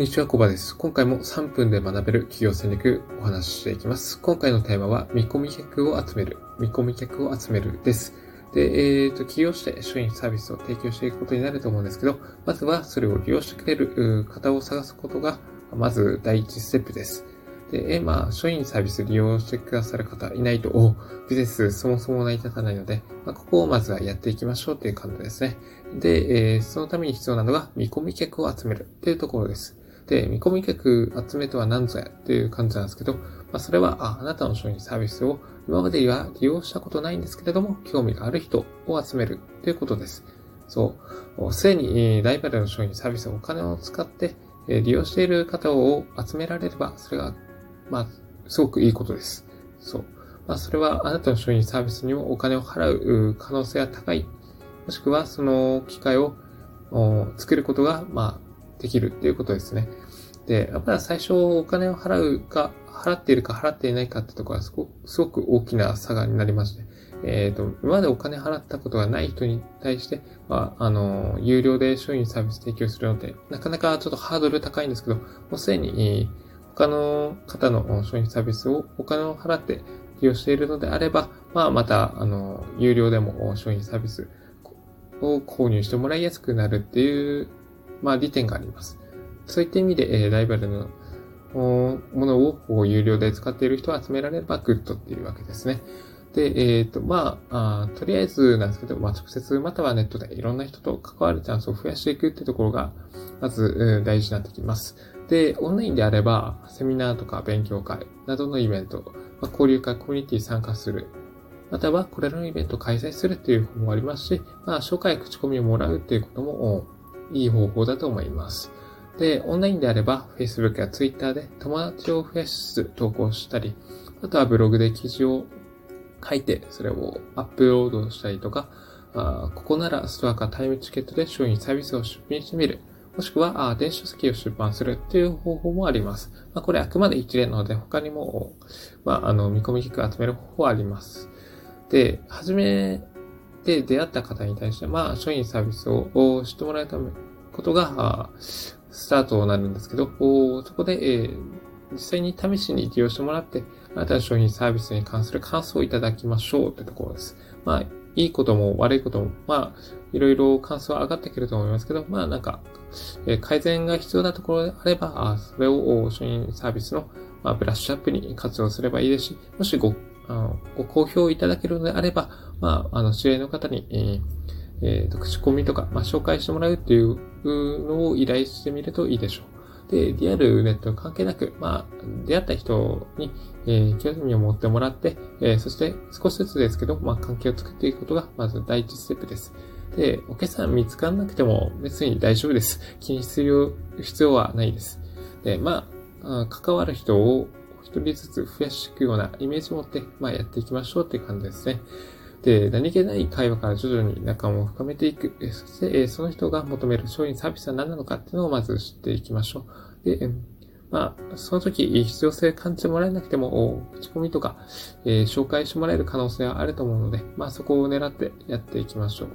んにちは、コバです。今回も3分で学べる企業戦略お話ししていきます。今回のテーマは、見込み客を集める、見込み客を集めるです。で、えっ、ー、と、起業して商品サービスを提供していくことになると思うんですけど、まずはそれを利用してくれる方を探すことが、まず第一ステップです。で、えまあ、商品サービス利用してくださる方いないと、おビジネスそもそも成り立たないので、まあ、ここをまずはやっていきましょうっていう感じですね。で、えー、そのために必要なのが見込み客を集めるっていうところです。で、見込み客集めとは何ぞやっていう感じなんですけど、まあ、それは、あ、あなたの商品サービスを今までは利用したことないんですけれども、興味がある人を集めるということです。そう。すでにライバルの商品サービスをお金を使って利用している方を集められれば、それが、まあ、すごくいいことです。そう。まあ、それはあなたの商品サービスにもお金を払う可能性が高い。もしくは、その機会を作ることが、まあ、できるっていうことですね。で、やっぱり最初お金を払うか、払っているか払っていないかってところはすごすごく大きな差がになりまして、えっ、ー、と、今までお金払ったことがない人に対して、まあ、あの、有料で商品サービス提供するので、なかなかちょっとハードル高いんですけど、もうすでに、他の方の商品サービスをお金を払って利用しているのであれば、まあ、また、あの、有料でも商品サービスを購入してもらいやすくなるっていうまあ、利点があります。そういった意味で、え、ライバルのものをこう有料で使っている人を集められればグッドっていうわけですね。で、えっ、ー、と、まあとりあえずなんですけど、まあ、直接またはネットでいろんな人と関わるチャンスを増やしていくってところが、まず、大事になってきます。で、オンラインであれば、セミナーとか勉強会などのイベント、まあ、交流会、コミュニティ参加する、またはこれらのイベントを開催するっていう方法もありますし、まあ、紹介口コミをもらうっていうこともいい方法だと思います。で、オンラインであれば、Facebook や Twitter で友達を増やしつつ投稿したり、あとはブログで記事を書いて、それをアップロードしたりとか、あここならストアかタイムチケットで商品サービスを出品してみる。もしくは、あ電子書籍を出版するっていう方法もあります。まあ、これあくまで一例なので、他にも、まあ、あの、見込み客を集める方法はあります。で、はじめで出会った方に対して、まあ、商品サービスを知ってもらうため、ことが、スタートになるんですけど、そこで、えー、実際に試しに利用してもらって、あなたの商品サービスに関する感想をいただきましょうというところです。まあ、いいことも悪いことも、まあ、いろいろ感想は上がってくると思いますけど、まあなんか、えー、改善が必要なところであれば、あそれを商品サービスの、まあ、ブラッシュアップに活用すればいいですし、もしごあのご好評いただけるのであれば、まあ、あの、知り合いの方に、えーえー、と口コミとか、まあ、紹介してもらうっていうのを依頼してみるといいでしょう。で、リアルネット関係なく、まあ、出会った人に、えー、興味を持ってもらって、えー、そして少しずつですけど、まあ、関係を作っていくことが、まず第一ステップです。で、お客さん見つからなくても別に大丈夫です。気にする必要はないです。で、まあ、関わる人を一人ずつ増やしていくようなイメージを持って、まあ、やっていきましょうっていう感じですね。で、何気ない会話から徐々に仲間を深めていく。そして、その人が求める商品サービスは何なのかっていうのをまず知っていきましょう。で、まあ、その時必要性感じてもらえなくても、口コミとか、えー、紹介してもらえる可能性はあると思うので、まあそこを狙ってやっていきましょう。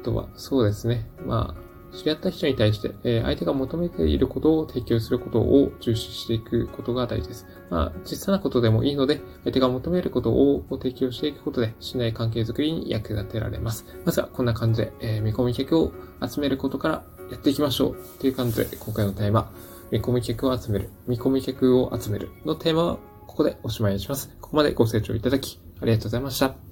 あとは、そうですね。まあ、知り合った人に対して、え相手が求めていることを提供することを重視していくことが大事です。まあ、小さなことでもいいので、相手が求めることを提供していくことで、信頼関係づくりに役立てられます。まずはこんな感じで、え見込み客を集めることからやっていきましょう。という感じで、今回のテーマ、見込み客を集める、見込み客を集めるのテーマはここでおしまいにします。ここまでご清聴いただき、ありがとうございました。